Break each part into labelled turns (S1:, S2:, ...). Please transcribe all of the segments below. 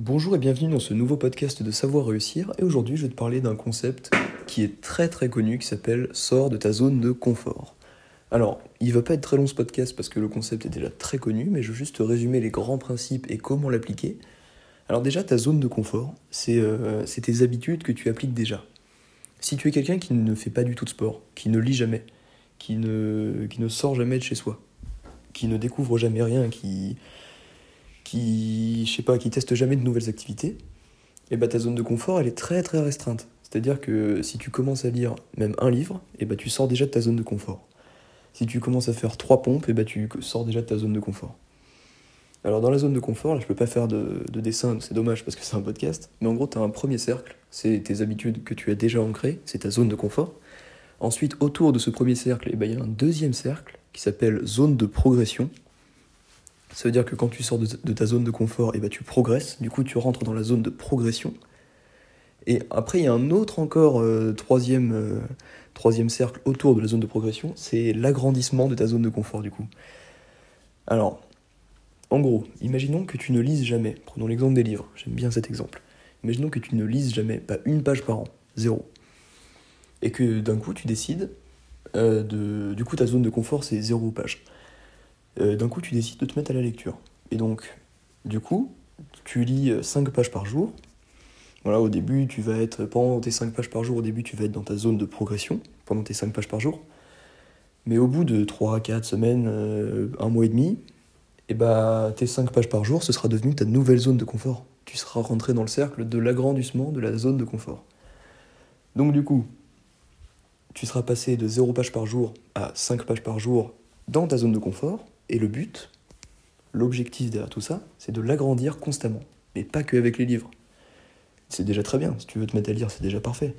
S1: Bonjour et bienvenue dans ce nouveau podcast de Savoir Réussir. Et aujourd'hui, je vais te parler d'un concept qui est très très connu qui s'appelle Sors de ta zone de confort. Alors, il va pas être très long ce podcast parce que le concept est déjà très connu, mais je veux juste résumer les grands principes et comment l'appliquer. Alors, déjà, ta zone de confort, c'est euh, tes habitudes que tu appliques déjà. Si tu es quelqu'un qui ne fait pas du tout de sport, qui ne lit jamais, ne, qui ne sort jamais de chez soi, qui ne découvre jamais rien, qui qui, je sais pas, qui teste jamais de nouvelles activités, et eh bah ben, ta zone de confort, elle est très très restreinte. C'est-à-dire que si tu commences à lire même un livre, et eh bah ben, tu sors déjà de ta zone de confort. Si tu commences à faire trois pompes, et eh bah ben, tu sors déjà de ta zone de confort. Alors dans la zone de confort, là je peux pas faire de, de dessin, c'est dommage parce que c'est un podcast, mais en gros tu as un premier cercle, c'est tes habitudes que tu as déjà ancrées, c'est ta zone de confort. Ensuite, autour de ce premier cercle, il y a un deuxième cercle qui s'appelle zone de progression. Ça veut dire que quand tu sors de, ta zone de confort, et eh ben tu progresses, du coup tu rentres dans la zone de progression. Et après, il y a un autre encore euh, troisième, euh, troisième cercle autour de la zone de progression, c'est l'agrandissement de ta zone de confort du coup. Alors, en gros, imaginons que tu ne lises jamais. Prenons l'exemple des livres, j'aime bien cet exemple. Imaginons que tu ne lises jamais, pas une page par an, zéro. Et que d'un coup tu décides euh, de. Du coup, ta zone de confort c'est zéro page. Euh, d'un coup tu décides de te mettre à la lecture. Et donc, du coup, tu lis 5 euh, pages par jour. Voilà, au début, tu vas être, pendant tes 5 pages par jour, au début, tu vas être dans ta zone de progression, pendant tes 5 pages par jour. Mais au bout de 3 à 4 semaines, euh, un mois et demi, et eh bah, tes 5 pages par jour, ce sera devenu ta nouvelle zone de confort. Tu seras rentré dans le cercle de l'agrandissement de la zone de confort. Donc du coup, tu seras passé de 0 pages par jour à 5 pages par jour dans ta zone de confort, et le but, l'objectif derrière tout ça, c'est de l'agrandir constamment. Mais pas que avec les livres. C'est déjà très bien, si tu veux te mettre à lire, c'est déjà parfait.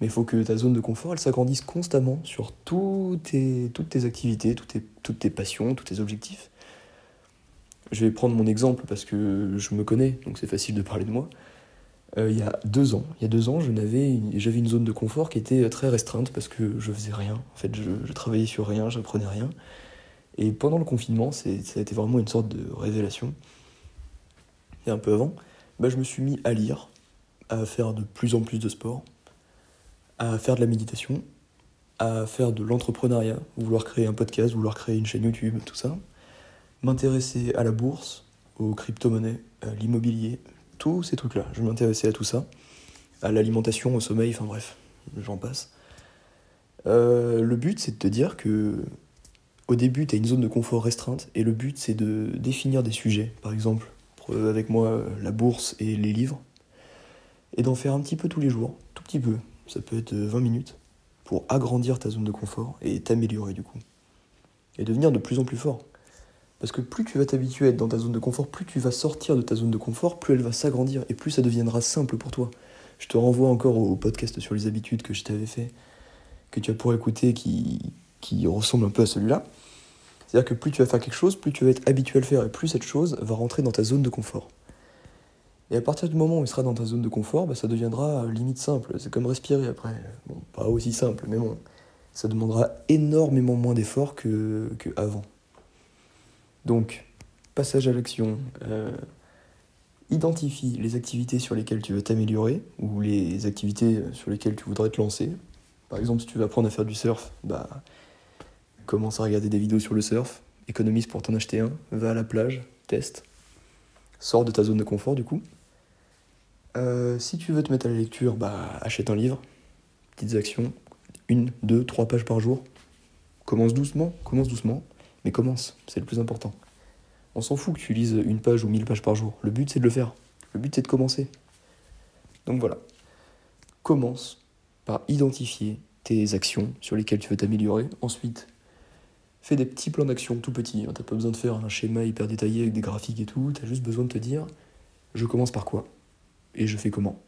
S1: Mais il faut que ta zone de confort, elle s'agrandisse constamment sur toutes tes, toutes tes activités, toutes tes, toutes tes passions, tous tes objectifs. Je vais prendre mon exemple parce que je me connais, donc c'est facile de parler de moi. Euh, il y a deux ans, il y a deux ans, j'avais une, zone de confort qui était très restreinte parce que je faisais rien. En fait, je, je travaillais sur rien, j'apprenais rien. Et pendant le confinement, ça a été vraiment une sorte de révélation. Et un peu avant, bah, je me suis mis à lire, à faire de plus en plus de sport, à faire de la méditation, à faire de l'entrepreneuriat, vouloir créer un podcast, vouloir créer une chaîne YouTube, tout ça. M'intéresser à la bourse, aux crypto-monnaies, à l'immobilier, tous ces trucs-là. Je m'intéressais à tout ça, à l'alimentation, au sommeil, enfin bref, j'en passe. Euh, le but, c'est de te dire que au début, tu as une zone de confort restreinte et le but, c'est de définir des sujets, par exemple, avec moi, la bourse et les livres, et d'en faire un petit peu tous les jours, tout petit peu, ça peut être 20 minutes, pour agrandir ta zone de confort et t'améliorer du coup. Et devenir de plus en plus fort. Parce que plus tu vas t'habituer à être dans ta zone de confort, plus tu vas sortir de ta zone de confort, plus elle va s'agrandir et plus ça deviendra simple pour toi. Je te renvoie encore au podcast sur les habitudes que je t'avais fait, que tu as pour écouter, qui, qui ressemble un peu à celui-là. C'est-à-dire que plus tu vas faire quelque chose, plus tu vas être habitué à le faire et plus cette chose va rentrer dans ta zone de confort. Et à partir du moment où il sera dans ta zone de confort, bah, ça deviendra limite simple. C'est comme respirer après. Bon, pas aussi simple, mais bon, ça demandera énormément moins d'efforts que, avant. Donc, passage à l'action. Euh, identifie les activités sur lesquelles tu veux t'améliorer ou les activités sur lesquelles tu voudrais te lancer. Par exemple, si tu veux apprendre à faire du surf, bah, commence à regarder des vidéos sur le surf, économise pour t'en acheter un, va à la plage, teste, sors de ta zone de confort du coup. Euh, si tu veux te mettre à la lecture, bah achète un livre, petites actions, une, deux, trois pages par jour. Commence doucement, commence doucement, mais commence, c'est le plus important. On s'en fout que tu lises une page ou mille pages par jour. Le but c'est de le faire. Le but c'est de commencer. Donc voilà. Commence par identifier tes actions sur lesquelles tu veux t'améliorer. Ensuite, fais des petits plans d'action tout petits. T'as pas besoin de faire un schéma hyper détaillé avec des graphiques et tout. T'as juste besoin de te dire je commence par quoi et je fais comment.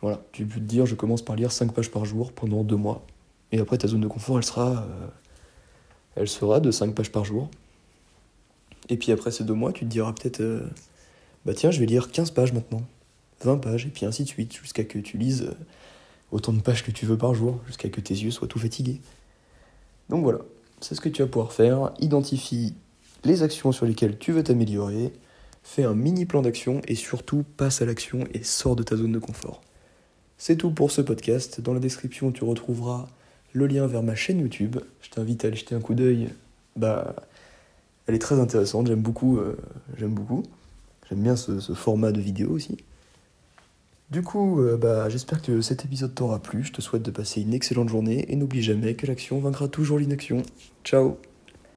S1: Voilà, tu peux te dire je commence par lire 5 pages par jour pendant 2 mois. Et après ta zone de confort elle sera, euh, elle sera de 5 pages par jour. Et puis après ces 2 mois, tu te diras peut-être euh, bah tiens, je vais lire 15 pages maintenant, 20 pages, et puis ainsi de suite, jusqu'à que tu lises euh, autant de pages que tu veux par jour, jusqu'à que tes yeux soient tout fatigués. Donc voilà, c'est ce que tu vas pouvoir faire. Identifie les actions sur lesquelles tu veux t'améliorer. fais un mini plan d'action et surtout passe à l'action et sors de ta zone de confort. C'est tout pour ce podcast. Dans la description, tu retrouveras le lien vers ma chaîne YouTube. Je t'invite à aller jeter un coup d'œil. Bah, elle est très intéressante. J'aime beaucoup. Euh, j'aime beaucoup. J'aime bien ce, format de vidéo aussi. Du coup, euh, bah, j'espère que cet épisode t'aura plu. Je te souhaite de passer une excellente journée et n'oublie jamais que l'action vaincra toujours l'inaction. Ciao